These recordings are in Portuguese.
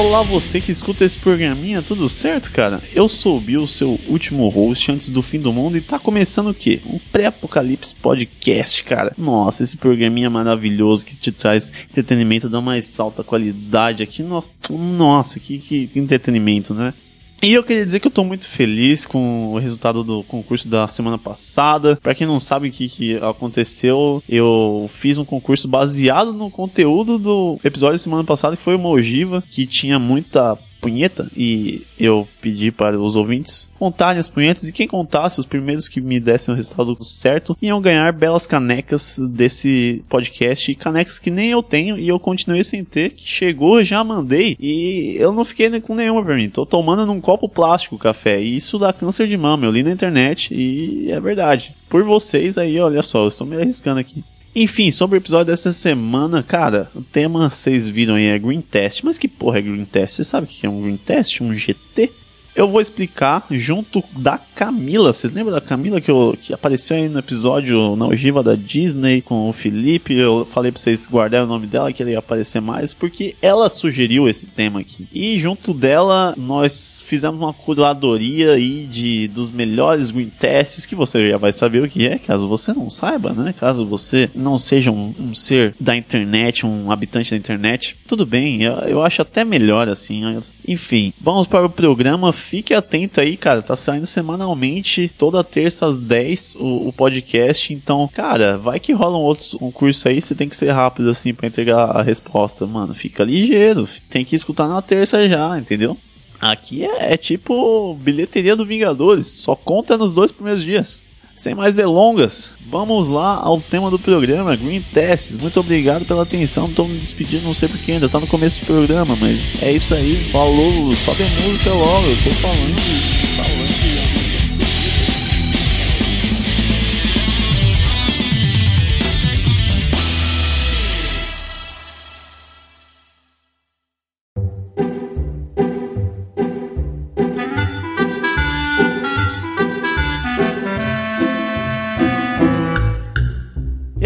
Olá, você que escuta esse programinha, tudo certo, cara? Eu sou o Bill, seu último host antes do fim do mundo, e tá começando o quê? Um pré-apocalipse podcast, cara. Nossa, esse programinha maravilhoso que te traz entretenimento da mais alta qualidade aqui. No... Nossa, que, que entretenimento, né? E eu queria dizer que eu tô muito feliz com o resultado do concurso da semana passada. Para quem não sabe o que, que aconteceu, eu fiz um concurso baseado no conteúdo do episódio da semana passada, que foi uma ogiva, que tinha muita punheta e eu pedi para os ouvintes contarem as punhetas e quem contasse, os primeiros que me dessem o resultado certo, iam ganhar belas canecas desse podcast, canecas que nem eu tenho e eu continuei sem ter, que chegou, já mandei e eu não fiquei com nenhuma pra mim. Tô tomando num copo plástico café e isso dá câncer de mama. Eu li na internet e é verdade. Por vocês aí, olha só, eu estou me arriscando aqui. Enfim, sobre o episódio dessa semana, cara, o tema vocês viram aí é Green Test. Mas que porra é Green Test? Você sabe o que é um Green Test? Um GT? Eu vou explicar junto da Camila. Vocês lembram da Camila que, eu, que apareceu aí no episódio na ogiva da Disney com o Felipe? Eu falei pra vocês guardarem o nome dela, que ele ia aparecer mais, porque ela sugeriu esse tema aqui. E junto dela, nós fizemos uma curadoria aí de, dos melhores green tests, que você já vai saber o que é, caso você não saiba, né? Caso você não seja um, um ser da internet, um habitante da internet. Tudo bem, eu, eu acho até melhor assim. Enfim, vamos para o programa fique atento aí, cara. Tá saindo semanalmente, toda terça às 10 o, o podcast. Então, cara, vai que rolam outros concursos aí. Você tem que ser rápido assim para entregar a resposta. Mano, fica ligeiro. Tem que escutar na terça já, entendeu? Aqui é, é tipo bilheteria do Vingadores. Só conta nos dois primeiros dias. Sem mais delongas, vamos lá ao tema do programa, Green Tests. Muito obrigado pela atenção. Estou me despedindo, não sei porque ainda está no começo do programa, mas é isso aí. Falou, sobe a música logo. Eu tô falando.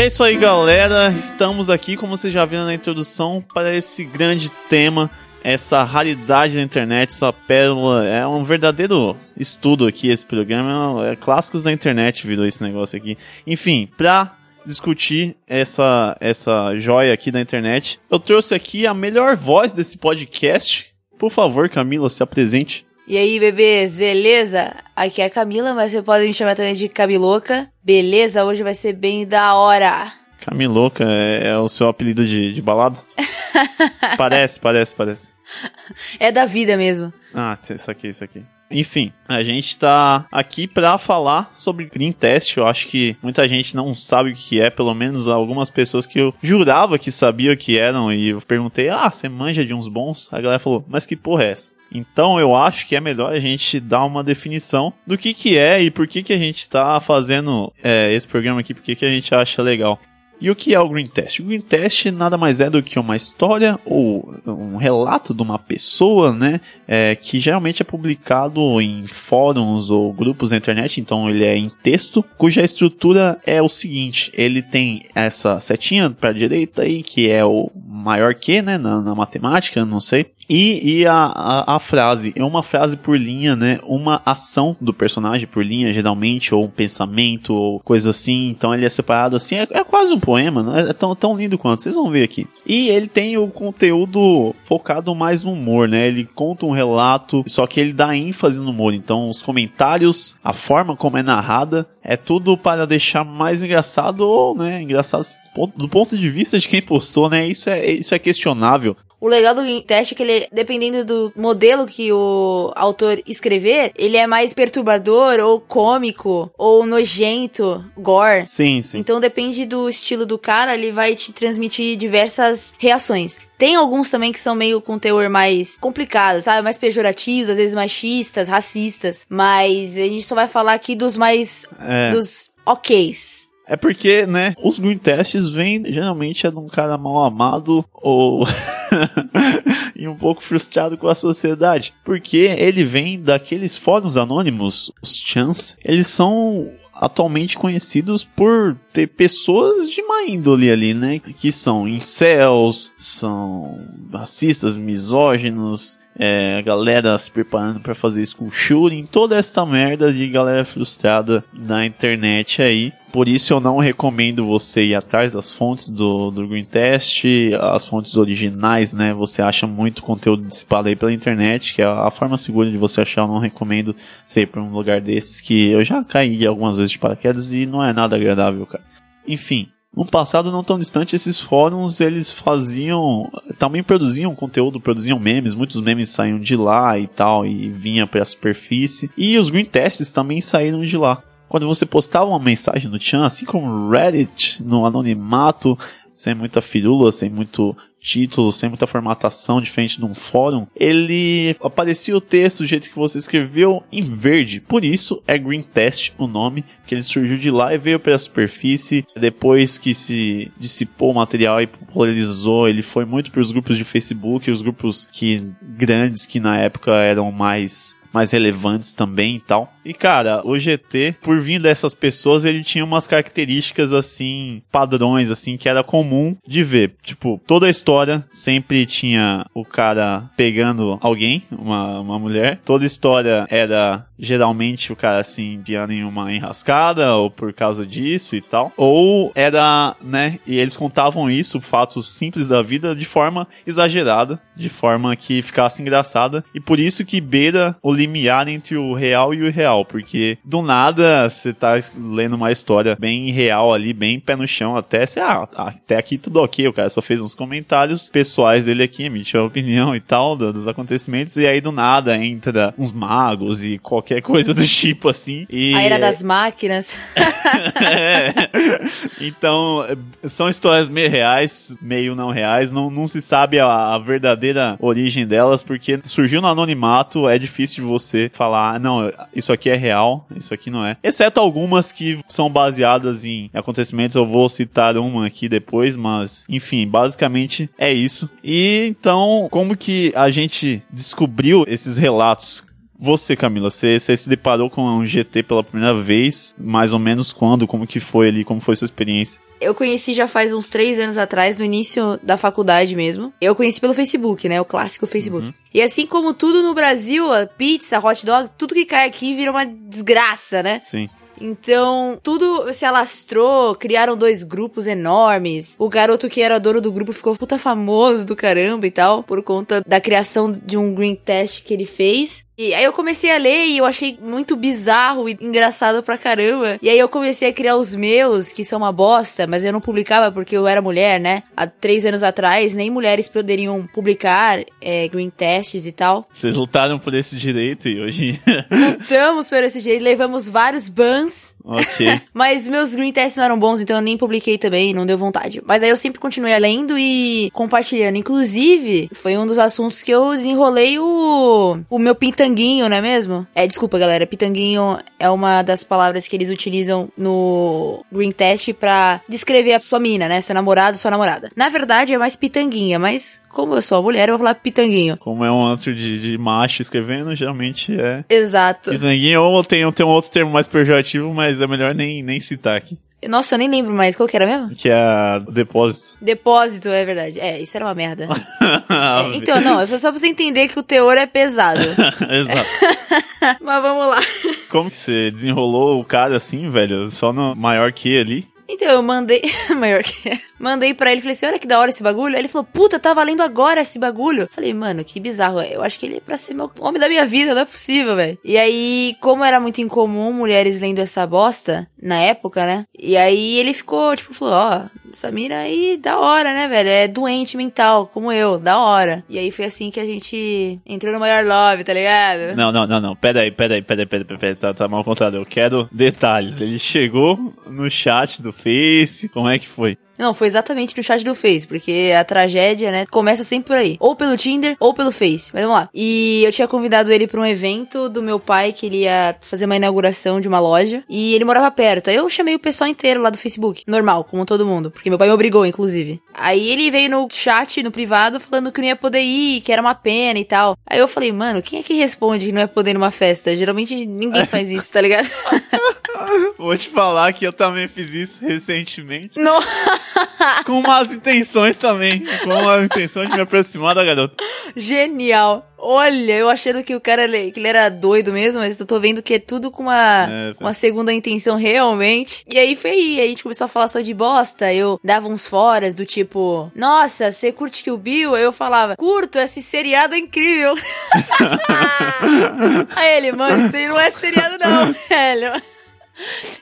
É isso aí, galera. Estamos aqui, como vocês já viram na introdução, para esse grande tema, essa raridade da internet, essa pérola. É um verdadeiro estudo aqui esse programa. É clássicos da internet virou esse negócio aqui. Enfim, pra discutir essa essa joia aqui da internet, eu trouxe aqui a melhor voz desse podcast. Por favor, Camila, se apresente. E aí, bebês, beleza? Aqui é a Camila, mas você pode me chamar também de Camiloca. Beleza? Hoje vai ser bem da hora. Camiloca é, é o seu apelido de, de balada? parece, parece, parece. É da vida mesmo. Ah, isso aqui, isso aqui. Enfim, a gente tá aqui para falar sobre Green Test. Eu acho que muita gente não sabe o que é, pelo menos algumas pessoas que eu jurava que sabia o que eram e eu perguntei: "Ah, você manja de uns bons?" A galera falou: "Mas que porra é essa?" Então eu acho que é melhor a gente dar uma definição do que que é e por que que a gente está fazendo é, esse programa aqui, por que que a gente acha legal. E o que é o Green Test? O Green Test nada mais é do que uma história ou um relato de uma pessoa, né? É, que geralmente é publicado em fóruns ou grupos da internet, então ele é em texto, cuja estrutura é o seguinte: ele tem essa setinha para direita aí, que é o maior que, né? Na, na matemática, não sei. E, e a, a, a, frase, é uma frase por linha, né? Uma ação do personagem por linha, geralmente, ou um pensamento, ou coisa assim. Então ele é separado assim, é, é quase um poema, não é, é tão, tão lindo quanto, vocês vão ver aqui. E ele tem o conteúdo focado mais no humor, né? Ele conta um relato, só que ele dá ênfase no humor. Então os comentários, a forma como é narrada, é tudo para deixar mais engraçado ou, né, engraçado do ponto de vista de quem postou, né? Isso é, isso é questionável. O legal do teste é que ele, dependendo do modelo que o autor escrever, ele é mais perturbador, ou cômico, ou nojento, gore. Sim, sim. Então depende do estilo do cara, ele vai te transmitir diversas reações. Tem alguns também que são meio com teor mais complicado, sabe? Mais pejorativos, às vezes machistas, racistas. Mas a gente só vai falar aqui dos mais. É. dos oks. É porque, né, os green tests vêm geralmente é de um cara mal amado ou e um pouco frustrado com a sociedade, porque ele vem daqueles fóruns anônimos, os chans, eles são atualmente conhecidos por ter pessoas de má índole ali, né? Que são incels, são racistas, misóginos, é, galera se preparando para fazer school shooting, toda esta merda de galera frustrada na internet aí. Por isso eu não recomendo você ir atrás das fontes do, do Green Test, as fontes originais, né? Você acha muito conteúdo dissipado aí pela internet, que é a forma segura de você achar. Eu não recomendo você ir pra um lugar desses que eu já caí algumas vezes de paraquedas e não é nada agradável, cara. Enfim, no passado não tão distante, esses fóruns eles faziam, também produziam conteúdo, produziam memes, muitos memes saíam de lá e tal, e vinha para a superfície. E os green tests também saíram de lá. Quando você postava uma mensagem no Chan, assim como Reddit, no anonimato, sem muita firula, sem muito título, sem muita formatação diferente de um fórum, ele aparecia o texto do jeito que você escreveu em verde. Por isso é Green Test o nome, que ele surgiu de lá e veio para a superfície. Depois que se dissipou o material e popularizou, ele foi muito para os grupos de Facebook, os grupos que grandes que na época eram mais mais relevantes também e tal. E cara, o GT, por vir dessas pessoas, ele tinha umas características assim, padrões assim, que era comum de ver. Tipo, toda a história sempre tinha o cara pegando alguém, uma, uma mulher. Toda a história era geralmente o cara assim, enfiando em uma enrascada ou por causa disso e tal. Ou era, né, e eles contavam isso, fatos simples da vida, de forma exagerada, de forma que ficasse engraçada. E por isso que beira o limiar entre o real e o irreal, porque do nada você tá lendo uma história bem real ali, bem pé no chão, até você, ah, até aqui tudo ok, o cara só fez uns comentários pessoais dele aqui, emitiu a opinião e tal dos acontecimentos, e aí do nada entra uns magos e qualquer coisa do tipo assim. E, a era das máquinas. é. Então, são histórias meio reais, meio não reais, não, não se sabe a, a verdadeira origem delas, porque surgiu no anonimato, é difícil de você falar, não, isso aqui é real, isso aqui não é. Exceto algumas que são baseadas em acontecimentos, eu vou citar uma aqui depois, mas enfim, basicamente é isso. E então, como que a gente descobriu esses relatos? Você, Camila, você, você, se deparou com um GT pela primeira vez? Mais ou menos quando? Como que foi ali? Como foi sua experiência? Eu conheci já faz uns três anos atrás, no início da faculdade mesmo. Eu conheci pelo Facebook, né? O clássico Facebook. Uhum. E assim como tudo no Brasil, a pizza, hot dog, tudo que cai aqui vira uma desgraça, né? Sim. Então, tudo se alastrou, criaram dois grupos enormes. O garoto que era dono do grupo ficou puta famoso do caramba e tal, por conta da criação de um green test que ele fez. E aí eu comecei a ler e eu achei muito bizarro e engraçado pra caramba. E aí eu comecei a criar os meus, que são uma bosta, mas eu não publicava porque eu era mulher, né? Há três anos atrás, nem mulheres poderiam publicar é, green tests e tal. Vocês lutaram por esse direito e hoje... Lutamos por esse direito, levamos vários bans. Ok. mas meus green tests não eram bons, então eu nem publiquei também, não deu vontade. Mas aí eu sempre continuei lendo e compartilhando. Inclusive, foi um dos assuntos que eu desenrolei o, o meu pinta pitanguinho, não é mesmo? É, desculpa, galera. Pitanguinho é uma das palavras que eles utilizam no Green Test pra descrever a sua mina, né? Seu namorado, sua namorada. Na verdade, é mais pitanguinha, mas como eu sou mulher, eu vou falar pitanguinho. Como é um antro de, de macho escrevendo, geralmente é. Exato. Pitanguinho ou tem, tem um outro termo mais pejorativo, mas é melhor nem, nem citar aqui. Nossa, eu nem lembro mais. Qual que era mesmo? Que é depósito. Depósito, é verdade. É, isso era uma merda. é, então, não, é só pra você entender que o teor é pesado. Exato. Mas vamos lá. Como que você desenrolou o cara assim, velho? Só no maior que ali? Então, eu mandei. Maior que. Mandei pra ele, falei assim: olha que da hora esse bagulho. Aí ele falou: puta, tá valendo agora esse bagulho. Falei, mano, que bizarro. Eu acho que ele é pra ser meu homem da minha vida, não é possível, velho. E aí, como era muito incomum mulheres lendo essa bosta, na época, né? E aí ele ficou, tipo, falou: ó, oh, essa mina aí, da hora, né, velho? É doente mental, como eu, da hora. E aí foi assim que a gente entrou no maior love, tá ligado? Não, não, não, não. Pera aí, pera aí, pera aí, pera aí, pera aí. Tá, tá mal contado. Eu quero detalhes. Ele chegou no chat do Face, como é que foi? Não, foi exatamente no chat do Face, porque a tragédia, né, começa sempre por aí. Ou pelo Tinder, ou pelo Face. Mas vamos lá. E eu tinha convidado ele pra um evento do meu pai, que ele ia fazer uma inauguração de uma loja. E ele morava perto. Aí eu chamei o pessoal inteiro lá do Facebook. Normal, como todo mundo. Porque meu pai me obrigou, inclusive. Aí ele veio no chat, no privado, falando que não ia poder ir, que era uma pena e tal. Aí eu falei, mano, quem é que responde que não é poder ir numa festa? Geralmente ninguém faz isso, tá ligado? Vou te falar que eu também fiz isso recentemente. Não. Com más intenções também. Com a intenção de me aproximar da garota. Genial. Olha, eu achando que o cara que ele era doido mesmo, mas eu tô vendo que é tudo com uma, É, uma segunda intenção realmente. E aí foi aí, aí a gente começou a falar só de bosta. Eu dava uns foras do tipo, nossa, você curte que o Bill? Aí eu falava, curto, esse seriado é incrível. aí ele, mano, isso aí não é seriado não, velho.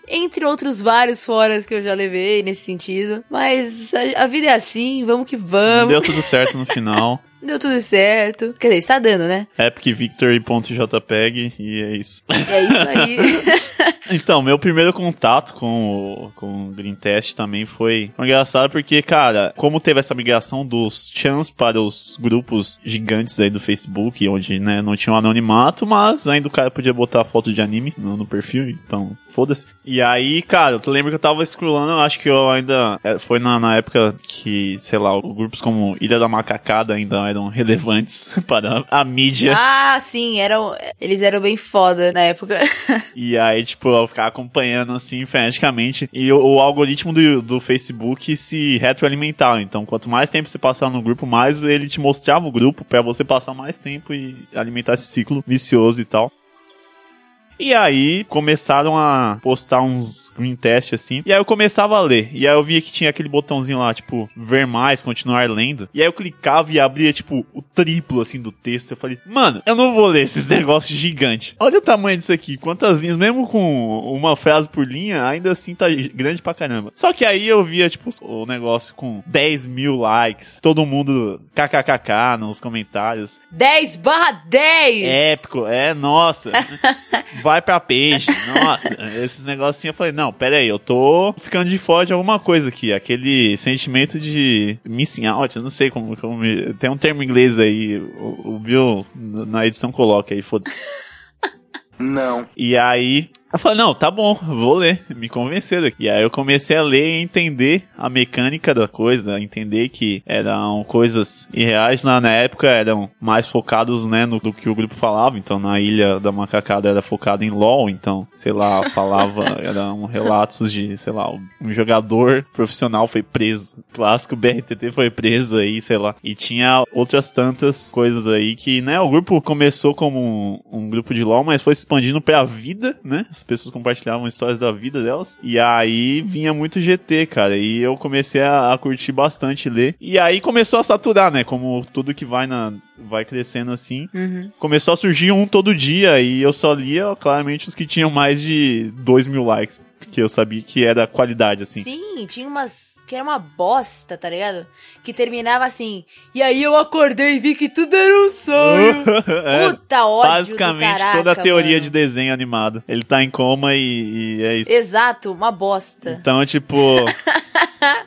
Entre outros vários foras que eu já levei nesse sentido. Mas a, a vida é assim, vamos que vamos. Deu tudo certo no final. Deu tudo certo. Quer dizer, está dando, né? EpicVictory.jpg e é isso. É isso aí. Então, meu primeiro contato com o, com o Green Test também foi engraçado porque, cara, como teve essa migração dos chans para os grupos gigantes aí do Facebook, onde, né, não tinha um anonimato, mas ainda o cara podia botar foto de anime no, no perfil, então, foda-se. E aí, cara, eu lembro que eu tava scrollando, acho que eu ainda, é, foi na, na época que, sei lá, grupos como Ilha da Macacada ainda eram relevantes para a mídia. ah, sim, eram, eles eram bem foda na época. E aí, tipo, eu ficava acompanhando assim, freneticamente. E o, o algoritmo do, do Facebook se retroalimentava. Então, quanto mais tempo você passava no grupo, mais ele te mostrava o grupo pra você passar mais tempo e alimentar esse ciclo vicioso e tal. E aí começaram a postar uns green test assim. E aí eu começava a ler. E aí eu via que tinha aquele botãozinho lá, tipo, ver mais, continuar lendo. E aí eu clicava e abria, tipo, o triplo assim do texto. Eu falei, mano, eu não vou ler esses negócios gigantes. Olha o tamanho disso aqui. Quantas linhas, mesmo com uma frase por linha, ainda assim tá grande pra caramba. Só que aí eu via, tipo, o negócio com 10 mil likes. Todo mundo kkkk nos comentários. 10 barra 10! Épico, é, nossa. Vai pra peixe, nossa. Esses negocinhos eu falei, não, pera aí, eu tô ficando de fora de alguma coisa aqui. Aquele sentimento de missing out, eu não sei como. como me- tem um termo em inglês aí, o, o Bill na edição coloca aí, foda-se. Não. E aí, eu falei, não, tá bom, vou ler. Me convenceram. E aí eu comecei a ler e entender a mecânica da coisa, entender que eram coisas irreais. Na, na época eram mais focados, né, no, do que o grupo falava. Então na Ilha da Macacada era focado em LoL, então, sei lá, falava, eram relatos de, sei lá, um jogador profissional foi preso. Clássico BRTT foi preso aí, sei lá. E tinha outras tantas coisas aí que, né, o grupo começou como um, um grupo de LoL, mas foi expandindo pra vida, né? As pessoas compartilhavam histórias da vida delas. E aí vinha muito GT, cara. E eu comecei a, a curtir bastante ler. E aí começou a saturar, né? Como tudo que vai na. Vai crescendo assim. Uhum. Começou a surgir um todo dia. E eu só lia, claramente, os que tinham mais de 2 mil likes. Que eu sabia que era qualidade, assim. Sim, tinha umas que era uma bosta, tá ligado? Que terminava assim. E aí eu acordei e vi que tudo era um sonho. É, Puta ódio Basicamente, caraca, toda a teoria mano. de desenho animado. Ele tá em coma e, e é isso. Exato, uma bosta. Então, tipo,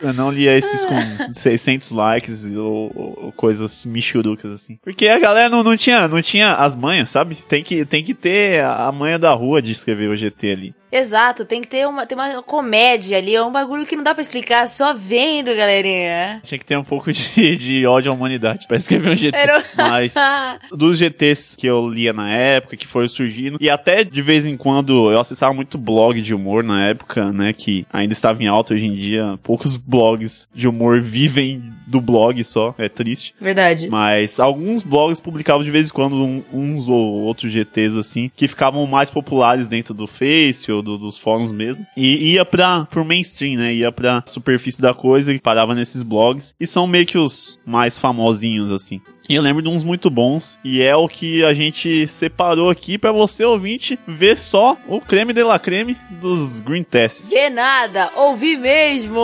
eu não lia esses com 600 likes ou, ou- coisas michurucas assim. Porque a galera não, não, tinha, não tinha as manhas, sabe? Tem que, tem que ter a manha da rua de escrever o GT ali. Exato, tem que ter uma, tem uma comédia ali, é um bagulho que não dá pra explicar só vendo, galerinha. Tinha que ter um pouco de, de ódio à humanidade pra escrever um GT. Era- Mas dos GTs que eu lia na época, que foram surgindo, e até de vez em quando eu acessava muito blog de humor na época, né, que ainda estava em alta hoje em dia. Poucos blogs de humor vivem do blog só, é triste. Verdade. Mas alguns blogs publicavam de vez em quando um- uns ou outros GTs assim, que ficavam mais populares dentro do Face ou do- dos fóruns mesmo. E ia pra, pro mainstream, né? Ia pra superfície da coisa e parava nesses blogs. E são meio que os mais famosinhos assim. E eu lembro de uns muito bons, e é o que a gente separou aqui pra você, ouvinte, ver só o creme de la creme dos Green Tests. De nada, ouvi mesmo.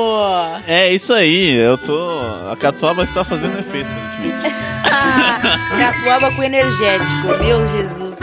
É isso aí, eu tô. A Catuaba está fazendo efeito, aparentemente. Catuaba com energético, meu Jesus.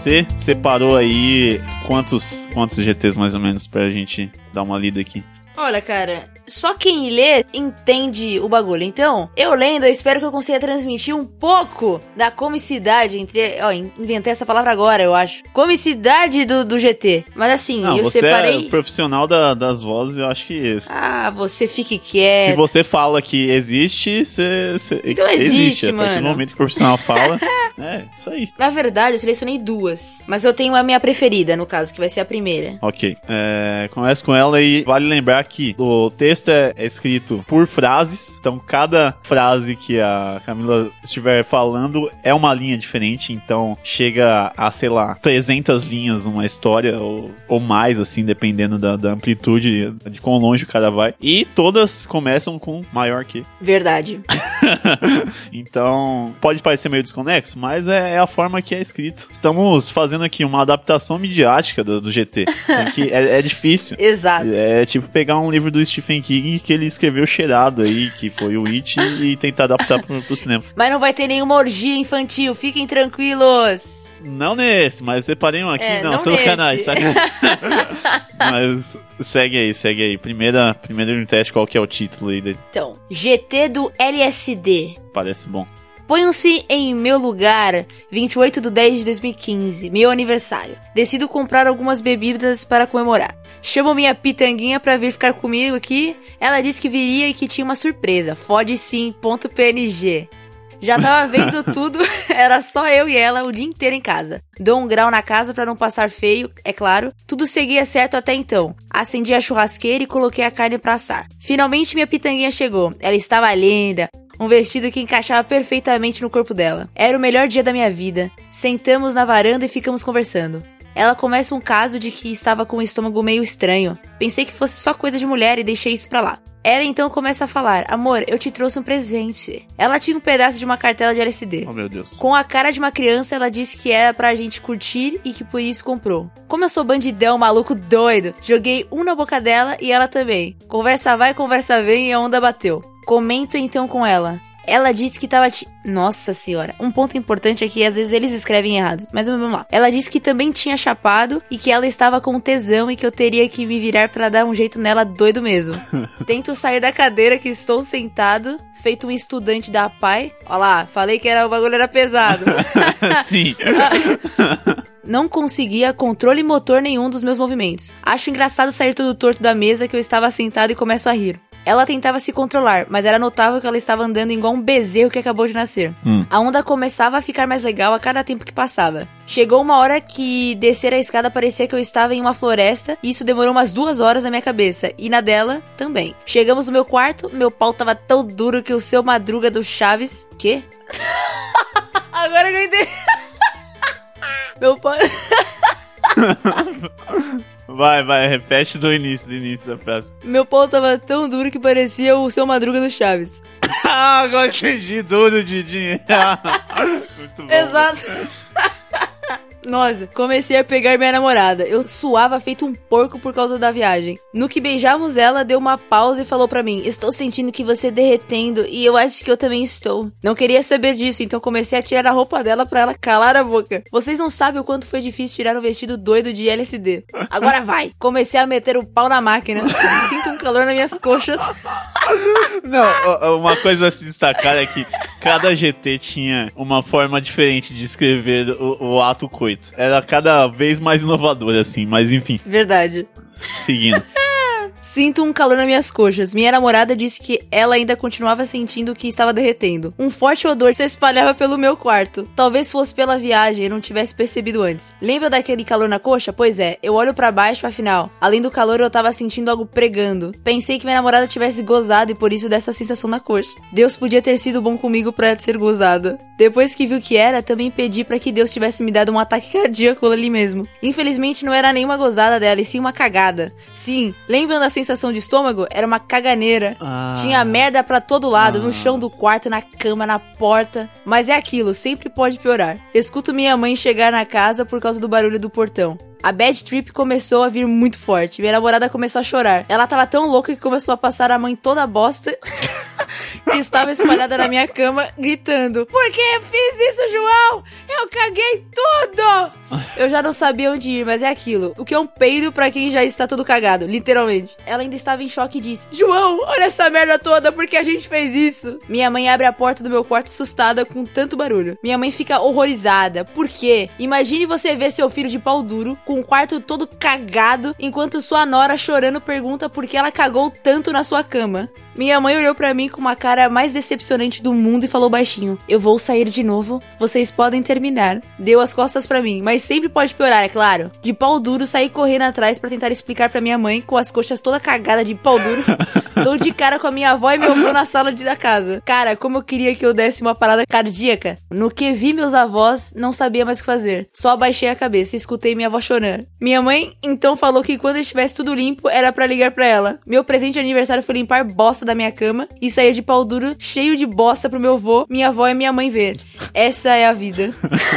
Você separou aí quantos, quantos GTs mais ou menos pra gente dar uma lida aqui? Olha, cara, só quem lê entende o bagulho. Então, eu lendo, eu espero que eu consiga transmitir um pouco da comicidade entre. Ó, inventei essa palavra agora, eu acho. Comicidade do, do GT. Mas assim, Não, eu você separei. é profissional da- das vozes, eu acho que isso. Ah, você fique Se quieto. você fala que existe, você. você- Então existe, A partir do mano. momento que o profissional fala. é, isso aí. Na verdade, eu selecionei duas. Mas eu tenho a minha preferida, no caso, que vai ser a primeira. Ok. É, começa com ela e vale lembrar que o texto é, é escrito por frases. Então, cada frase que a Camila estiver falando é uma linha diferente. Então, chega a, sei lá, 300 linhas uma história ou, ou mais, assim, dependendo da, da amplitude, de quão longe o cara vai. E todas começam com maior que. Verdade. então, pode parecer meio desconexo, mas é, é a forma que é escrito. Estamos fazendo aqui uma adaptação midiática do, do GT. Que- é, é difícil. Exato. É tipo pegar um livro do Stephen King que ele escreveu cheirado aí, que foi o It, e tentar adaptar pro, pro cinema. Mas não vai ter nenhuma orgia infantil, fiquem tranquilos. Não nesse, mas separei um aqui. É, não, não são canais, sabe? mas segue aí, segue aí. Primeira, primeiro teste, qual que é o título aí dele? Então, GT do LSD. Parece bom. Ponham-se em meu lugar, 28 de 10 de 2015, meu aniversário. Decido comprar algumas bebidas para comemorar. Chamo minha pitanguinha pra vir ficar comigo aqui. Ela disse que viria e que tinha uma surpresa. Fode sim, ponto PNG. Já tava vendo tudo, era só eu e ela o dia inteiro em casa. Dou um grau na casa pra não passar feio, é claro. Tudo seguia certo até então. Acendi a churrasqueira e coloquei a carne pra assar. Finalmente minha pitanguinha chegou. Ela estava linda, um vestido que encaixava perfeitamente no corpo dela. Era o melhor dia da minha vida. Sentamos na varanda e ficamos conversando. Ela começa um caso de que estava com o estômago meio estranho. Pensei que fosse só coisa de mulher e deixei isso pra lá. Ela então começa a falar: Amor, eu te trouxe um presente. Ela tinha um pedaço de uma cartela de LSD. Oh meu Deus. Com a cara de uma criança, ela disse que era pra gente curtir e que por isso comprou. Como eu sou bandidão, maluco doido, joguei um na boca dela e ela também. Conversa vai, conversa vem e a onda bateu. Comento então com ela. Ela disse que tava. Ti... Nossa senhora. Um ponto importante é que às vezes eles escrevem errados, mas vamos lá. Ela disse que também tinha chapado e que ela estava com tesão e que eu teria que me virar pra dar um jeito nela doido mesmo. Tento sair da cadeira que estou sentado, feito um estudante da PAI. Olha lá, falei que era, o bagulho era pesado. Sim. Não conseguia controle motor nenhum dos meus movimentos. Acho engraçado sair todo torto da mesa que eu estava sentado e começo a rir. Ela tentava se controlar, mas era notável que ela estava andando igual um bezerro que acabou de nascer. Hum. A onda começava a ficar mais legal a cada tempo que passava. Chegou uma hora que descer a escada parecia que eu estava em uma floresta, e isso demorou umas duas horas na minha cabeça, e na dela também. Chegamos no meu quarto, meu pau tava tão duro que o seu madruga do Chaves. Quê? Agora que eu entendi. meu pau. Vai, vai, repete do início, do início da frase. Meu pau tava tão duro que parecia o seu madruga do Chaves. ah, agora entendi tudo, Didinho. Muito bom. Exato. Nossa, comecei a pegar minha namorada. Eu suava feito um porco por causa da viagem. No que beijamos ela, deu uma pausa e falou pra mim: Estou sentindo que você derretendo e eu acho que eu também estou. Não queria saber disso, então comecei a tirar a roupa dela pra ela calar a boca. Vocês não sabem o quanto foi difícil tirar um vestido doido de LSD. Agora vai! Comecei a meter o pau na máquina. Sinto um calor nas minhas coxas. Não, uma coisa a se destacar é que cada GT tinha uma forma diferente de escrever o, o ato coito. Era cada vez mais inovador, assim, mas enfim, Verdade. seguindo. Sinto um calor nas minhas coxas. Minha namorada disse que ela ainda continuava sentindo que estava derretendo. Um forte odor se espalhava pelo meu quarto. Talvez fosse pela viagem e não tivesse percebido antes. Lembra daquele calor na coxa? Pois é, eu olho pra baixo, afinal. Além do calor, eu tava sentindo algo pregando. Pensei que minha namorada tivesse gozado e por isso dessa sensação na coxa. Deus podia ter sido bom comigo pra ser gozada. Depois que viu que era, também pedi pra que Deus tivesse me dado um ataque cardíaco ali mesmo. Infelizmente não era nenhuma gozada dela, e sim uma cagada. Sim, lembram da sensação de estômago? Era uma caganeira. Ah. Tinha merda pra todo lado, no chão do quarto, na cama, na porta. Mas é aquilo, sempre pode piorar. Escuto minha mãe chegar na casa por causa do barulho do portão. A bad trip começou a vir muito forte. Minha namorada começou a chorar. Ela tava tão louca que começou a passar a mãe toda a bosta que estava espalhada na minha cama, gritando: Por que eu fiz isso, João? Eu caguei tudo! Eu já não sabia onde ir, mas é aquilo. O que é um peido pra quem já está todo cagado, literalmente. Ela ainda estava em choque e disse: João, olha essa merda toda, por que a gente fez isso? Minha mãe abre a porta do meu quarto assustada com tanto barulho. Minha mãe fica horrorizada. Por quê? Imagine você ver seu filho de pau duro, com o quarto todo cagado, enquanto sua nora chorando pergunta por que ela cagou tanto na sua cama. Minha mãe olhou pra mim com uma cara mais decepcionante do mundo e falou baixinho: Eu vou sair de novo, vocês podem terminar. Deu as costas pra mim, mas sempre pode piorar, é claro. De pau duro, saí correndo atrás pra tentar explicar pra minha mãe, com as coxas toda cagada de pau duro. Dou de cara com a minha avó e meu avô na sala de da casa. Cara, como eu queria que eu desse uma parada cardíaca. No que vi meus avós, não sabia mais o que fazer. Só baixei a cabeça e escutei minha avó chorando. Minha mãe então falou que quando estivesse tudo limpo, era pra ligar pra ela. Meu presente de aniversário foi limpar bosta da minha cama e sair de pau duro cheio de bosta pro meu avô, minha avó e minha mãe ver. Essa é a vida.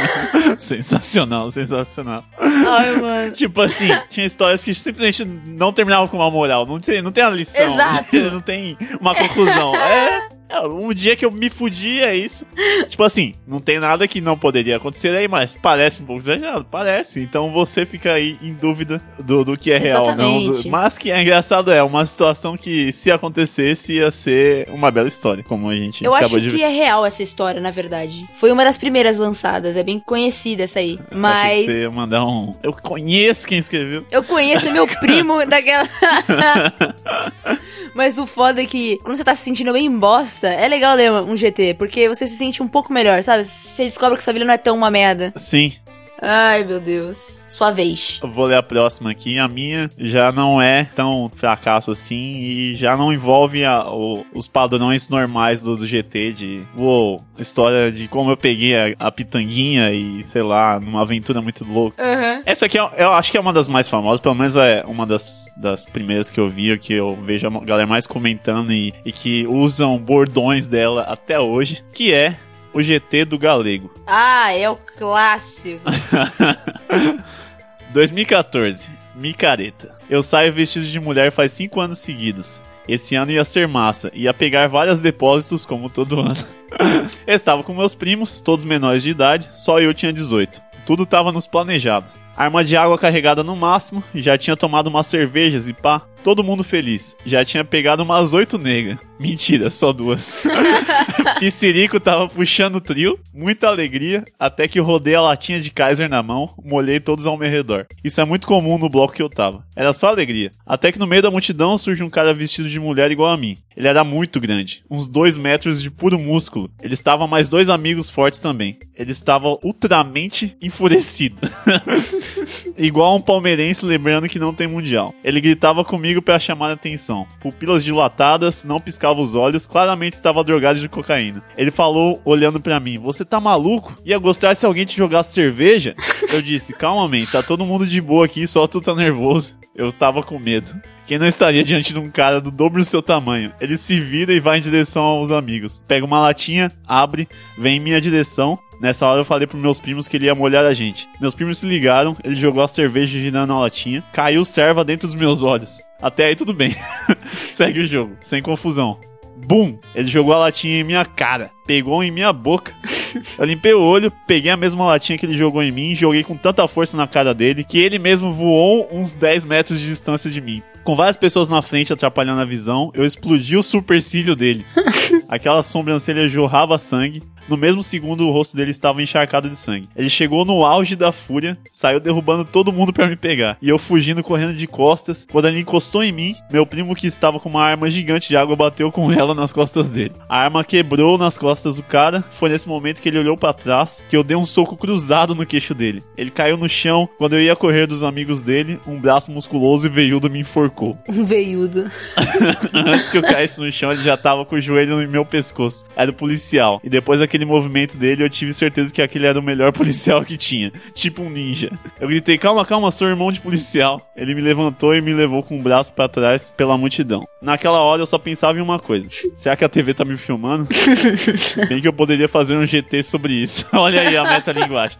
sensacional, sensacional. Ai, mano. Tipo assim, tinha histórias que simplesmente não terminavam com uma moral. Não tem, não tem a lição. Exato. Não tem uma conclusão. É. é, Um dia que eu me fudi, é isso. Tipo assim, não tem nada que não poderia acontecer aí, mas parece um pouco exagerado, parece. Então você fica aí em dúvida do, do que é real ou não. Do- mas que é engraçado é uma situação que, se acontecesse, ia ser uma bela história, como a gente Eu acabou acho de que ver. é real essa história, na verdade. Foi uma das primeiras lançadas, é bem conhecida essa aí. Que Mas você ia mandar um. Eu conheço quem escreveu. eu conheço meu primo daquela. Mas o foda é que quando você tá se sentindo bem bosta, é legal ler um GT, porque você se sente um pouco melhor, sabe? Você descobre que sua vida não é tão uma merda. Sim, Ai, meu Deus. Sua vez. Eu vou ler a próxima aqui. A minha já não é tão fracasso assim e já não envolve a- o- os padrões normais do, do GT de uou, história de como eu peguei a, a pitanguinha e sei lá, numa aventura muito louca. Aham. Essa aqui é- eu acho que é uma das mais famosas, pelo menos é uma das, das primeiras que eu vi, que eu vejo a galera mais comentando e, e que usam bordões dela até hoje, que é o GT do Galego. Ah, é o clássico. 2014, Micareta. Eu saio vestido de mulher faz 5 anos seguidos. Esse ano ia ser massa, ia pegar vários depósitos como todo ano. estava com meus primos, todos menores de idade, só eu tinha 18. Tudo tava nos planejados. Arma de água carregada no máximo, já tinha tomado umas cervejas e pá, todo mundo feliz. Já tinha pegado umas oito negas. Mentira, só duas. Piscirico tava puxando o trio, muita alegria, até que rodei a latinha de Kaiser na mão, molhei todos ao meu redor. Isso é muito comum no bloco que eu tava. Era só alegria. Até que no meio da multidão surge um cara vestido de mulher igual a mim. Ele era muito grande, uns dois metros de puro músculo. Ele estava mais dois amigos fortes também. Ele estava ultramente enfurecido. igual um palmeirense lembrando que não tem mundial. Ele gritava comigo para chamar a atenção. Pupilas dilatadas, não piscava os olhos, claramente estava drogado de cocaína. Ele falou olhando para mim: "Você tá maluco? Ia gostar se alguém te jogasse cerveja?" Eu disse: "Calma, man, tá todo mundo de boa aqui, só tu tá nervoso." Eu tava com medo. Quem não estaria diante de um cara do dobro do seu tamanho? Ele se vira e vai em direção aos amigos. Pega uma latinha, abre, vem em minha direção. Nessa hora eu falei pros meus primos que ele ia molhar a gente. Meus primos se ligaram, ele jogou a cerveja girando na latinha, caiu serva dentro dos meus olhos. Até aí tudo bem. Segue o jogo, sem confusão. Bum! Ele jogou a latinha em minha cara, pegou em minha boca. Eu limpei o olho, peguei a mesma latinha que ele jogou em mim, joguei com tanta força na cara dele que ele mesmo voou uns 10 metros de distância de mim. Com várias pessoas na frente atrapalhando a visão, eu explodi o supercílio dele. Aquela sobrancelha jorrava sangue. No mesmo segundo, o rosto dele estava encharcado de sangue. Ele chegou no auge da fúria, saiu derrubando todo mundo pra me pegar. E eu fugindo, correndo de costas. Quando ele encostou em mim, meu primo que estava com uma arma gigante de água bateu com ela nas costas dele. A arma quebrou nas costas do cara. Foi nesse momento que ele olhou pra trás, que eu dei um soco cruzado no queixo dele. Ele caiu no chão. Quando eu ia correr dos amigos dele, um braço musculoso e veiudo me enforcou. Um veiudo. Antes que eu caísse no chão, ele já tava com o joelho no meu pescoço. Era o policial. E depois daquele movimento dele, eu tive certeza que aquele era o melhor policial que tinha. Tipo um ninja. Eu gritei: calma, calma, sou irmão de policial. Ele me levantou e me levou com o braço pra trás pela multidão. Naquela hora eu só pensava em uma coisa: será que a TV tá me filmando? Bem que eu poderia fazer um GT sobre isso. Olha aí a metalinguagem.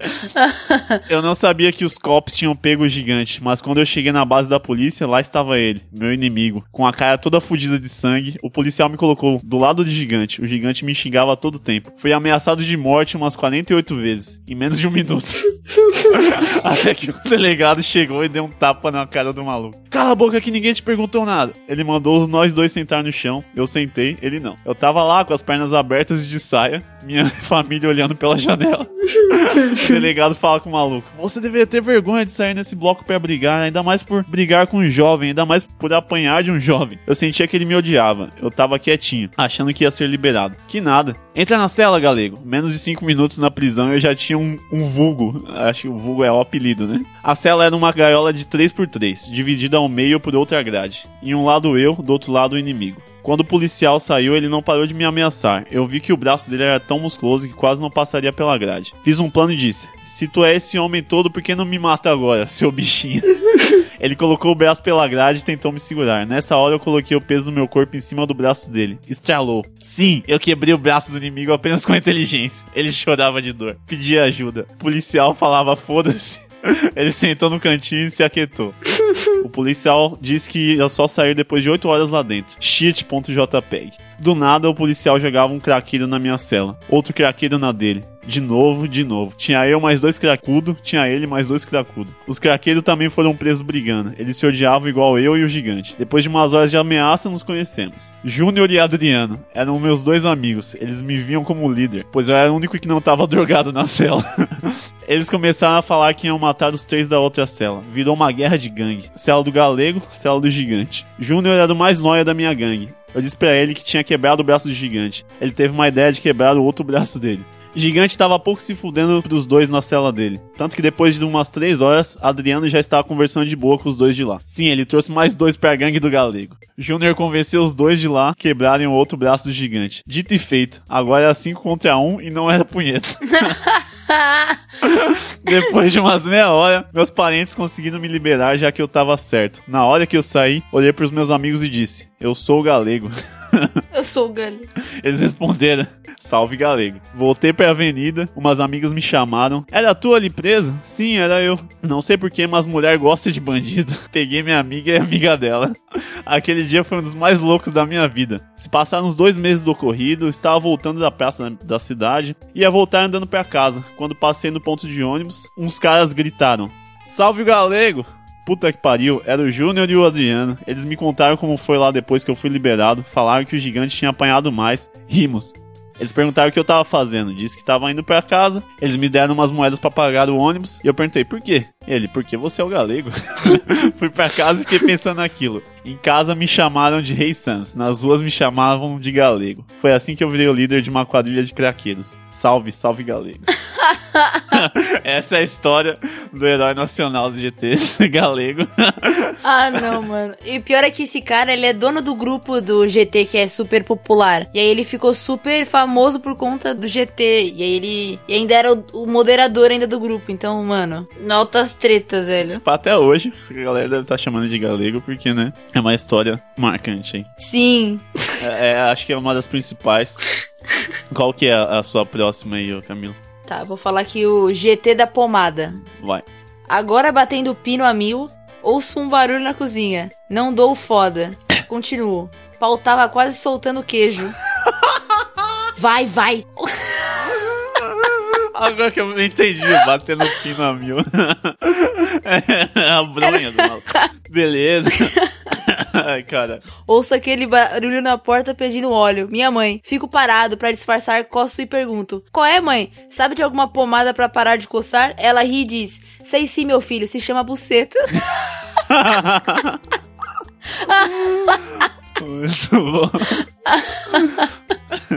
Eu não sabia que os cops tinham pego o gigante, mas quando eu cheguei na base da polícia, lá estava ele, meu inimigo, com a cara toda fudida de sangue. O policial me colocou do lado do gigante. O gigante me xingava a todo tempo. Foi a ameaçado de morte umas 48 vezes, em menos de um minuto. Até que o delegado chegou e deu um tapa na cara do maluco. Cala a boca que ninguém te perguntou nada. Ele mandou nós dois sentar no chão. Eu sentei, ele não. Eu tava lá com as pernas abertas e de saia, minha família olhando pela janela. o delegado fala com o maluco: Você deveria ter vergonha de sair nesse bloco para brigar, ainda mais por brigar com um jovem, ainda mais por apanhar de um jovem. Eu sentia que ele me odiava. Eu tava quietinho, achando que ia ser liberado. Que nada. Entra na cela, galego. Menos de 5 minutos na prisão eu já tinha um, um vulgo. Acho que o vulgo é o apelido, né? A cela era uma gaiola de 3x3, dividida ao meio por outra grade. Em um lado eu, do outro lado o inimigo. Quando o policial saiu, ele não parou de me ameaçar. Eu vi que o braço dele era tão musculoso que quase não passaria pela grade. Fiz um plano e disse: Se tu é esse homem todo, por que não me mata agora, seu bichinho? ele colocou o braço pela grade e tentou me segurar. Nessa hora eu coloquei o peso do meu corpo em cima do braço dele. Estralou. Sim, eu quebrei o braço do inimigo apenas com inteligência. Ele chorava de dor. Pedia ajuda. O policial falava: Foda-se. Ele sentou no cantinho e se aquietou. O policial disse que ia só sair depois de 8 horas lá dentro. Shit.jpg. Do nada, o policial jogava um craqueiro na minha cela, outro craqueiro na dele. De novo, de novo. Tinha eu mais dois cracudos, tinha ele mais dois cracudos. Os craqueiros também foram presos brigando. Eles se odiavam igual eu e o gigante. Depois de umas horas de ameaça, nos conhecemos. Júnior e Adriano eram meus dois amigos. Eles me viam como líder, pois eu era o único que não estava drogado na cela. Eles começaram a falar que iam matar os três da outra cela. Virou uma guerra de gangue. Cela do galego, cela do gigante. Júnior era o mais nóia da minha gangue. Eu disse para ele que tinha quebrado o braço do gigante. Ele teve uma ideia de quebrar o outro braço dele. Gigante tava pouco se fudendo pros dois na cela dele. Tanto que depois de umas três horas, Adriano já estava conversando de boa com os dois de lá. Sim, ele trouxe mais dois pra gangue do galego. Júnior convenceu os dois de lá quebrarem o outro braço do gigante. Dito e feito, agora era 5 contra 1 um, e não era punheta. Depois de umas meia hora, meus parentes conseguiram me liberar já que eu tava certo. Na hora que eu saí, olhei pros meus amigos e disse: Eu sou o galego. Eu sou o galego. Eles responderam: Salve galego. Voltei pra avenida, umas amigas me chamaram. Era tu ali preso? Sim, era eu. Não sei porquê, mas mulher gosta de bandido. Peguei minha amiga e amiga dela. Aquele dia foi um dos mais loucos da minha vida. Se passaram uns dois meses do ocorrido, estava voltando da praça da cidade, ia voltar andando pra casa. Quando passei no ponto de ônibus, uns caras gritaram: Salve o galego! Puta que pariu, era o Júnior e o Adriano. Eles me contaram como foi lá depois que eu fui liberado. Falaram que o gigante tinha apanhado mais. Rimos. Eles perguntaram o que eu tava fazendo. Disse que tava indo pra casa. Eles me deram umas moedas para pagar o ônibus. E eu perguntei, por quê? Ele, porque você é o galego. Fui pra casa e fiquei pensando naquilo. Em casa me chamaram de Rei Sans, nas ruas me chamavam de galego. Foi assim que eu virei o líder de uma quadrilha de craqueiros. Salve, salve galego. Essa é a história do herói nacional do GT, galego. ah, não, mano. E pior é que esse cara, ele é dono do grupo do GT que é super popular. E aí ele ficou super famoso por conta do GT. E aí ele e ainda era o, o moderador ainda do grupo. Então, mano, notas tretas, velho. Até hoje, a galera deve estar tá chamando de galego, porque, né? É uma história marcante, hein? Sim. É, é, acho que é uma das principais. Qual que é a, a sua próxima aí, Camilo? Tá, vou falar aqui o GT da pomada. Vai. Agora batendo pino a mil, ouço um barulho na cozinha. Não dou foda. Continuo. Pau tava quase soltando queijo. Vai, vai. Agora que eu entendi, batendo pino a mil. é a bronha do maluco. Beleza. Ai, cara. Ouço aquele barulho na porta pedindo óleo. Minha mãe. Fico parado para disfarçar, coço e pergunto: Qual é, mãe? Sabe de alguma pomada para parar de coçar? Ela ri e diz: Sei sim, meu filho, se chama buceta. Muito bom.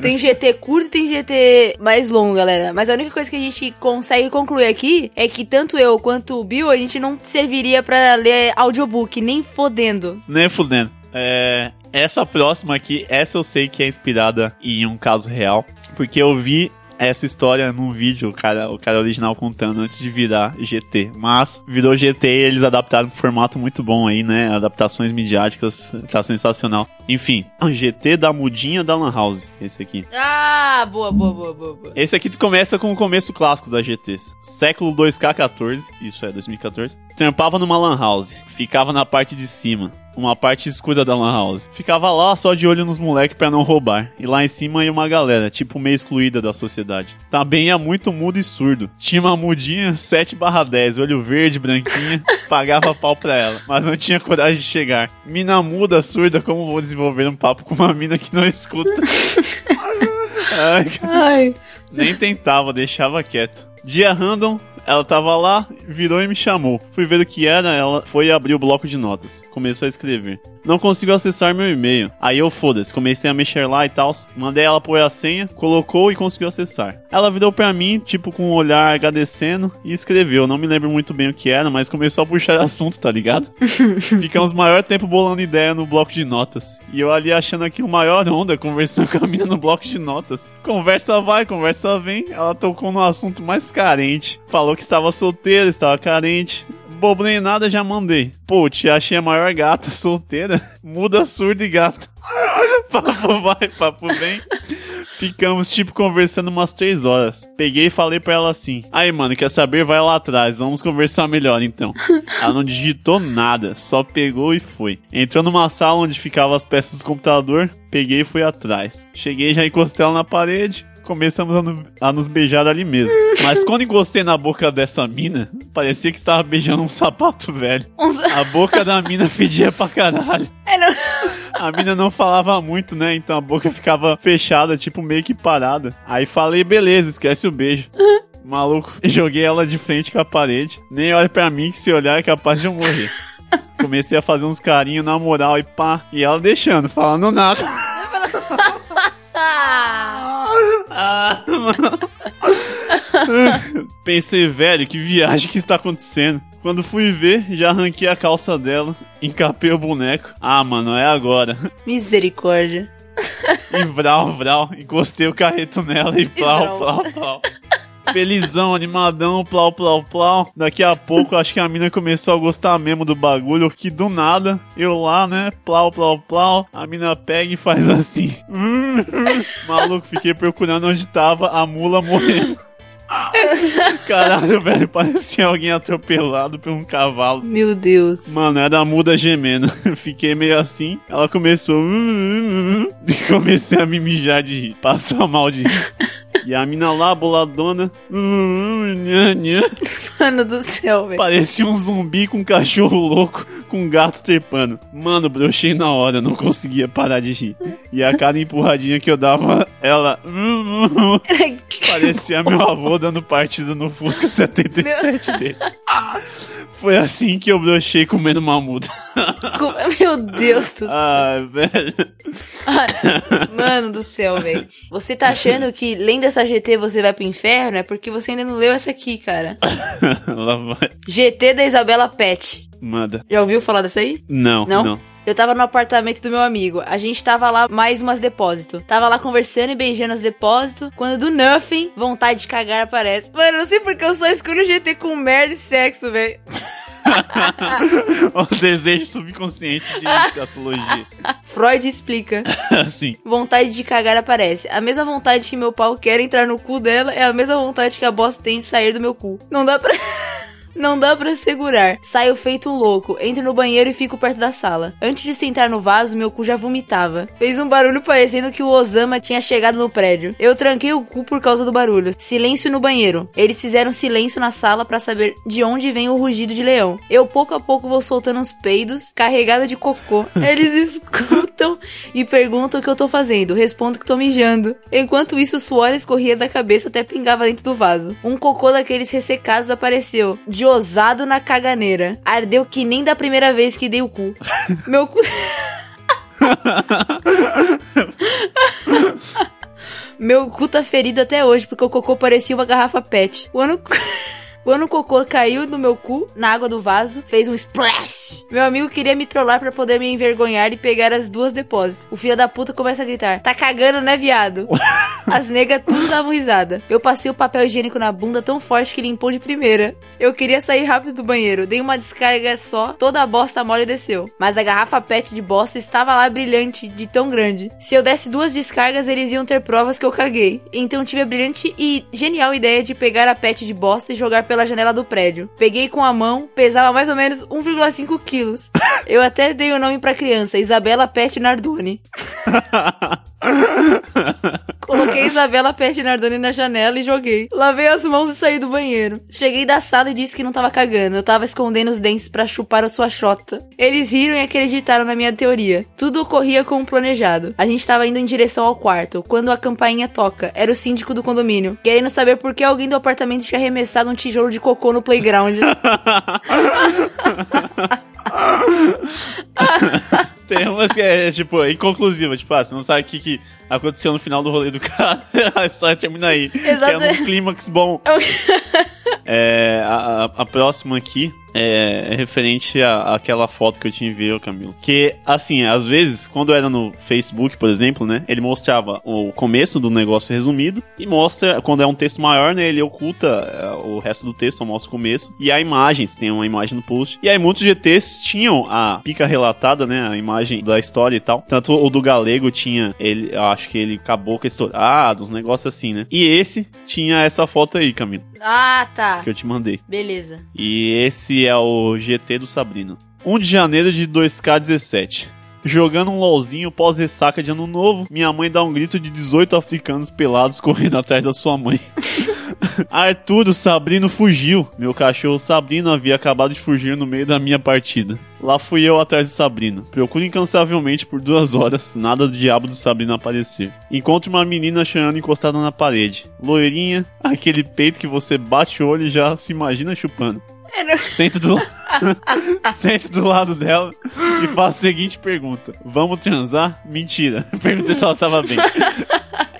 tem GT curto e tem GT mais longo, galera. Mas a única coisa que a gente consegue concluir aqui é que tanto eu quanto o Bill, a gente não serviria para ler audiobook, nem fodendo. Nem fodendo. É, essa próxima aqui, essa eu sei que é inspirada em um caso real, porque eu vi essa história num vídeo, o cara, o cara original contando antes de virar GT. Mas virou GT e eles adaptaram um formato muito bom aí, né? Adaptações midiáticas, tá sensacional. Enfim, GT da mudinha da Lan House, esse aqui. Ah, boa, boa, boa, boa, boa. Esse aqui começa com o começo clássico da GTs. Século 2K14, isso é 2014. Trampava numa Lan House, ficava na parte de cima. Uma parte escura da Lan House. Ficava lá só de olho nos moleques pra não roubar. E lá em cima ia uma galera, tipo meio excluída da sociedade. Também ia muito mudo e surdo. Tinha uma mudinha 7 barra 10, olho verde, branquinha, pagava pau pra ela, mas não tinha coragem de chegar. Mina muda, surda, como vou desenvolver um papo com uma mina que não escuta? Ai, Ai. nem tentava, deixava quieto. Dia random, ela tava lá, virou e me chamou. Fui ver o que era, ela foi abrir o bloco de notas. Começou a escrever. Não consigo acessar meu e-mail. Aí eu foda-se, comecei a mexer lá e tal. Mandei ela pôr a senha, colocou e conseguiu acessar. Ela virou pra mim, tipo, com um olhar agradecendo e escreveu. Não me lembro muito bem o que era, mas começou a puxar assunto, tá ligado? Ficamos maior tempo bolando ideia no bloco de notas. E eu ali achando aquilo maior onda, conversando com a mina no bloco de notas. Conversa vai, conversa vem. Ela tocou no assunto mais carente. Falou que estava solteira, estava carente. Bobo nem nada, já mandei. Pô, te achei a maior gata solteira. Muda surdo e gata. papo vai, papo vem. Ficamos, tipo, conversando umas três horas. Peguei e falei pra ela assim: Aí, mano, quer saber? Vai lá atrás, vamos conversar melhor então. ela não digitou nada, só pegou e foi. Entrou numa sala onde ficavam as peças do computador, peguei e fui atrás. Cheguei, já encostei ela na parede. Começamos a, no- a nos beijar ali mesmo. Mas quando encostei na boca dessa mina, parecia que estava beijando um sapato velho. A boca da mina fedia pra caralho. Não... A mina não falava muito, né? Então a boca ficava fechada, tipo meio que parada. Aí falei, beleza, esquece o beijo. Maluco, joguei ela de frente com a parede. Nem olha pra mim que se olhar é capaz de eu morrer. Comecei a fazer uns carinhos na moral e pá. E ela deixando, falando nada. Ah, mano. Pensei, velho, que viagem que está acontecendo. Quando fui ver, já arranquei a calça dela, encapei o boneco. Ah, mano, é agora. misericórdia. E vral, vral, encostei o carreto nela e plau, plau, plau. Felizão, animadão, plau, plau, plau. Daqui a pouco, acho que a mina começou a gostar mesmo do bagulho, que do nada, eu lá, né, plau, plau, plau, a mina pega e faz assim. Hum, hum. Maluco, fiquei procurando onde tava a mula morrendo. Caralho, velho, parecia alguém atropelado por um cavalo. Meu Deus. Mano, era a muda gemendo. Fiquei meio assim. Ela começou. E comecei a me mijar de rir. Passar mal de rir. E a mina lá, boladona. Mano do céu, velho. Parecia um zumbi com um cachorro louco, com um gato trepando. Mano, brochei na hora, não conseguia parar de rir. E a cada empurradinha que eu dava, ela. Parecia meu avô dando partida no Fusca 77 dele. Foi assim que eu brochei comendo mamuta. Meu Deus do céu. Ah, velho. Mano do céu, velho. Você tá achando que lendo essa GT você vai pro inferno? É porque você ainda não leu essa aqui, cara. Lá vai. GT da Isabela Pet. Manda. Já ouviu falar dessa aí? Não, Não? não. Eu tava no apartamento do meu amigo. A gente tava lá mais umas depósito. Tava lá conversando e beijando os depósitos. Quando do nothing, vontade de cagar aparece. Mano, eu não sei porque eu só escolho GT com merda e sexo, velho. o desejo subconsciente de escatologia. Freud explica. assim. Vontade de cagar aparece. A mesma vontade que meu pau quer entrar no cu dela é a mesma vontade que a bosta tem de sair do meu cu. Não dá pra. Não dá pra segurar. Saio feito um louco, entro no banheiro e fico perto da sala. Antes de sentar no vaso, meu cu já vomitava. Fez um barulho parecendo que o Osama tinha chegado no prédio. Eu tranquei o cu por causa do barulho. Silêncio no banheiro. Eles fizeram silêncio na sala pra saber de onde vem o rugido de leão. Eu pouco a pouco vou soltando uns peidos, carregada de cocô. Eles escutam e perguntam o que eu tô fazendo. Respondo que tô mijando. Enquanto isso, o suor escorria da cabeça até pingava dentro do vaso. Um cocô daqueles ressecados apareceu, de osado na caganeira. Ardeu que nem da primeira vez que dei o cu. Meu cu. Meu cu tá ferido até hoje porque o cocô parecia uma garrafa pet. Quando, quando o cocô caiu no meu cu, na água do vaso, fez um splash. Meu amigo queria me trollar pra poder me envergonhar e pegar as duas depósitos. O filho da puta começa a gritar: Tá cagando, né, viado? As negas tudo davam risada. Eu passei o papel higiênico na bunda tão forte que limpou de primeira. Eu queria sair rápido do banheiro, dei uma descarga só, toda a bosta mole desceu. Mas a garrafa PET de bosta estava lá brilhante, de tão grande. Se eu desse duas descargas, eles iam ter provas que eu caguei. Então tive a brilhante e genial ideia de pegar a PET de bosta e jogar pela janela do prédio. Peguei com a mão, pesava mais ou menos 1,5 quilos. Eu até dei o nome pra criança, Isabela Pet Nardoni. Coloquei Isabela Pet Nardoni na janela e joguei. Lavei as mãos e saí do banheiro. Cheguei da sala e disse que não tava cagando. Eu tava escondendo os dentes para chupar a sua chota. Eles riram e acreditaram na minha teoria. Tudo ocorria como planejado. A gente tava indo em direção ao quarto, quando a campainha toca. Era o síndico do condomínio, querendo saber por que alguém do apartamento tinha arremessado um tijolo de cocô no playground. Tem umas que é, tipo, inconclusiva. Tipo, ah, você não sabe o que, que aconteceu no final do rolê do cara. a história termina aí. Exato. Que é um clímax bom. É, a, a- a próxima aqui é, é referente à- àquela foto que eu te enviei, Camilo. Que, assim, às vezes, quando era no Facebook, por exemplo, né? Ele mostrava o começo do negócio resumido e mostra, quando é um texto maior, né? Ele oculta é, o resto do texto, só mostra o começo. E a imagem, se tem uma imagem no post. E aí muitos GTs tinham a pica relatada, né? A imagem da história e tal. Tanto o do Galego tinha, ele, eu acho que ele acabou com estourado, uns negócios assim, né? E esse tinha essa foto aí, Camilo, ah, tá. que eu te mandei. Beleza. E esse é o GT do Sabrino. 1 de janeiro de 2K17. Jogando um LOLzinho pós-ressaca de ano novo, minha mãe dá um grito de 18 africanos pelados correndo atrás da sua mãe. Arthur, o Sabrino fugiu. Meu cachorro Sabrino havia acabado de fugir no meio da minha partida. Lá fui eu atrás do Sabrino. Procuro incansavelmente por duas horas, nada do diabo do Sabrino aparecer. Encontro uma menina chorando encostada na parede. Loirinha, aquele peito que você bate o olho e já se imagina chupando. Sento do, Sento do lado dela e faço a seguinte pergunta: Vamos transar? Mentira. Perguntei se ela tava bem.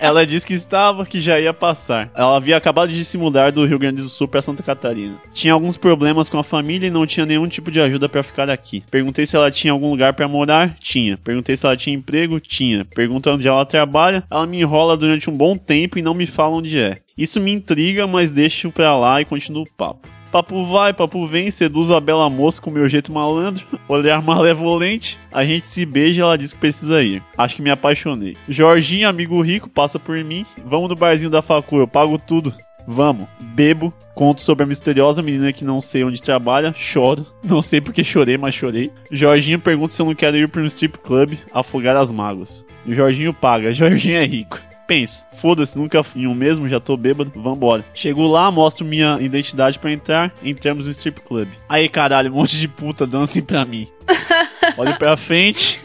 Ela disse que estava, que já ia passar. Ela havia acabado de se mudar do Rio Grande do Sul para Santa Catarina. Tinha alguns problemas com a família e não tinha nenhum tipo de ajuda para ficar aqui. Perguntei se ela tinha algum lugar para morar? Tinha. Perguntei se ela tinha emprego? Tinha. Perguntei onde ela trabalha? Ela me enrola durante um bom tempo e não me fala onde é. Isso me intriga, mas deixo pra lá e continuo o papo. Papo vai, papo vem, seduzo a bela moça com meu jeito malandro, olhar malevolente, a gente se beija e ela diz que precisa ir. Acho que me apaixonei. Jorginho, amigo rico, passa por mim. Vamos no barzinho da facu, eu pago tudo. Vamos. Bebo, conto sobre a misteriosa menina que não sei onde trabalha, choro. Não sei porque chorei, mas chorei. Jorginho pergunta se eu não quero ir para um strip club afogar as mágoas. Jorginho paga, Jorginho é rico. Pensa, foda-se, nunca fui em um mesmo, já tô bêbado, vambora. Chego lá, mostro minha identidade pra entrar, entramos no strip club. Aí caralho, um monte de puta dancem pra mim. Olho pra frente,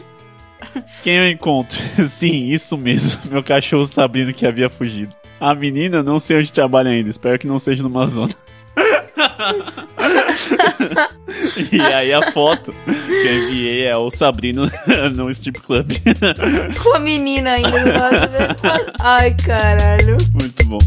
quem eu encontro? Sim, isso mesmo, meu cachorro Sabrino que havia fugido. A menina, não sei onde trabalha ainda, espero que não seja numa zona. e aí a foto que eu enviei é o Sabrino no strip club. Com a menina ainda do lado. Ai, caralho. Muito bom.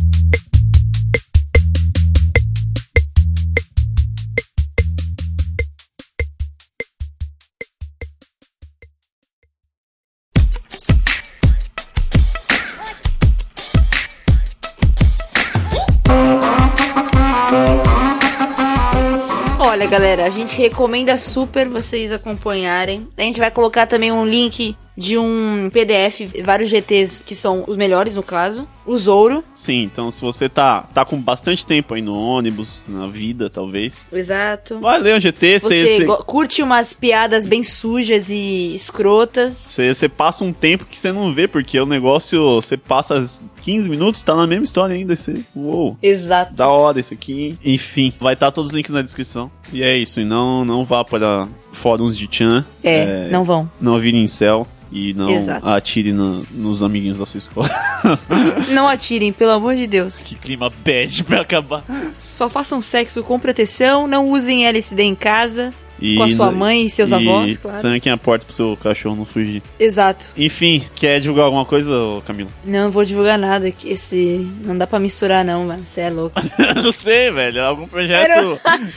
Olha, galera, a gente recomenda super vocês acompanharem. A gente vai colocar também um link de um PDF, vários GTs que são os melhores no caso. O Zouro, Sim, então se você tá, tá com bastante tempo aí no ônibus, na vida, talvez. exato. Vai ler o GT, Você go- curte umas piadas bem sujas e escrotas. Você passa um tempo que você não vê, porque o negócio, você passa 15 minutos, tá na mesma história ainda. Você, uou, Exato. da hora isso aqui. Enfim, vai estar todos os links na descrição. E é isso, e não, não vá para fóruns de Chan, É, não vão. não vire em céu e não Exato. atire no- nos amiguinhos da sua escola. Não atirem, pelo amor de Deus. que clima bad pra acabar. Só façam sexo com proteção, não usem LSD em casa. E, Com a sua mãe e seus avós, claro. Tranquem a porta pro seu cachorro não fugir. Exato. Enfim, quer divulgar alguma coisa, Camilo? Não, não vou divulgar nada. que Esse. Não dá pra misturar, não, mano. Você é louco. não sei, velho. Algum projeto. Era-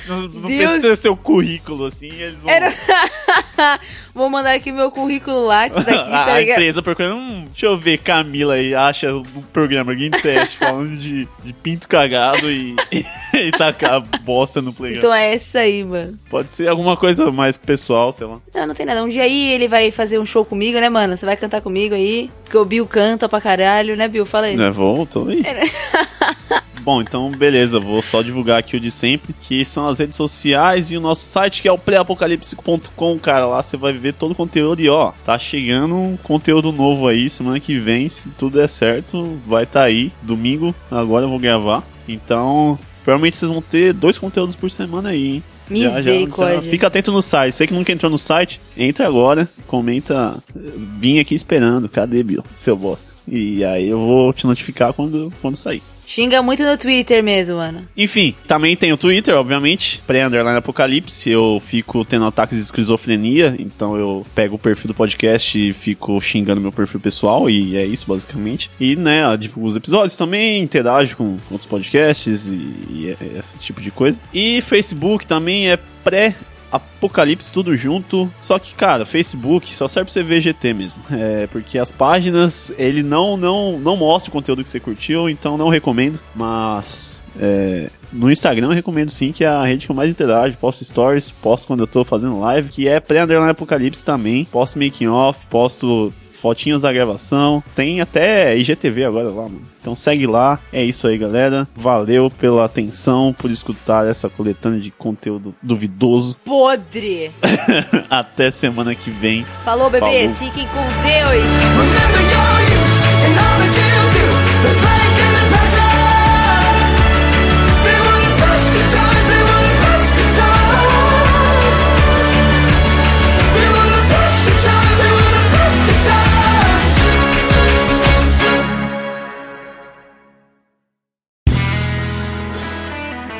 Não, não precisa seu currículo, assim, eles vão. Era. vou mandar aqui meu currículo Lattes aqui, tá a empresa procurando. Hum, deixa eu ver, Camila aí, acha um programa em teste falando de, de pinto cagado e, e tacar bosta no playground. Então é essa aí, mano. Pode ser alguma coisa mais pessoal, sei lá. Não, não tem nada. Um dia aí ele vai fazer um show comigo, né, mano? Você vai cantar comigo aí. Porque o Bill canta pra caralho, né, Bill? Fala aí. Né, voltou aí. Bom, então beleza, vou só divulgar aqui o de sempre, que são as redes sociais e o nosso site que é o pré-apocalipse.com, cara. Lá você vai ver todo o conteúdo e ó, tá chegando um conteúdo novo aí semana que vem, se tudo der certo, vai tá aí. Domingo, agora eu vou gravar. Então, provavelmente vocês vão ter dois conteúdos por semana aí, hein? Já, já, Misericórdia. já. Fica atento no site. Você que nunca entrou no site, entra agora, comenta. Vim aqui esperando. Cadê, Bill? Seu bosta. E aí eu vou te notificar quando, quando sair. Xinga muito no Twitter mesmo, mano. Enfim, também tem o Twitter, obviamente, pré-underline apocalipse. Eu fico tendo ataques de esquizofrenia, então eu pego o perfil do podcast e fico xingando meu perfil pessoal, e é isso basicamente. E, né, eu divulgo os episódios também, interajo com outros podcasts e, e esse tipo de coisa. E Facebook também é pré. Apocalipse tudo junto. Só que, cara, Facebook só serve pra você ver GT mesmo. É, porque as páginas, ele não, não, não mostra o conteúdo que você curtiu, então não recomendo. Mas é, no Instagram eu recomendo sim, que é a rede que eu mais interajo. Posto stories, posto quando eu tô fazendo live, que é pré-underline apocalipse também. Posto making off, posto fotinhos da gravação. Tem até IGTV agora lá, mano. Então segue lá. É isso aí, galera. Valeu pela atenção, por escutar essa coletânea de conteúdo duvidoso. Podre. Até semana que vem. Falou, bebês. Falou. Fiquem com Deus.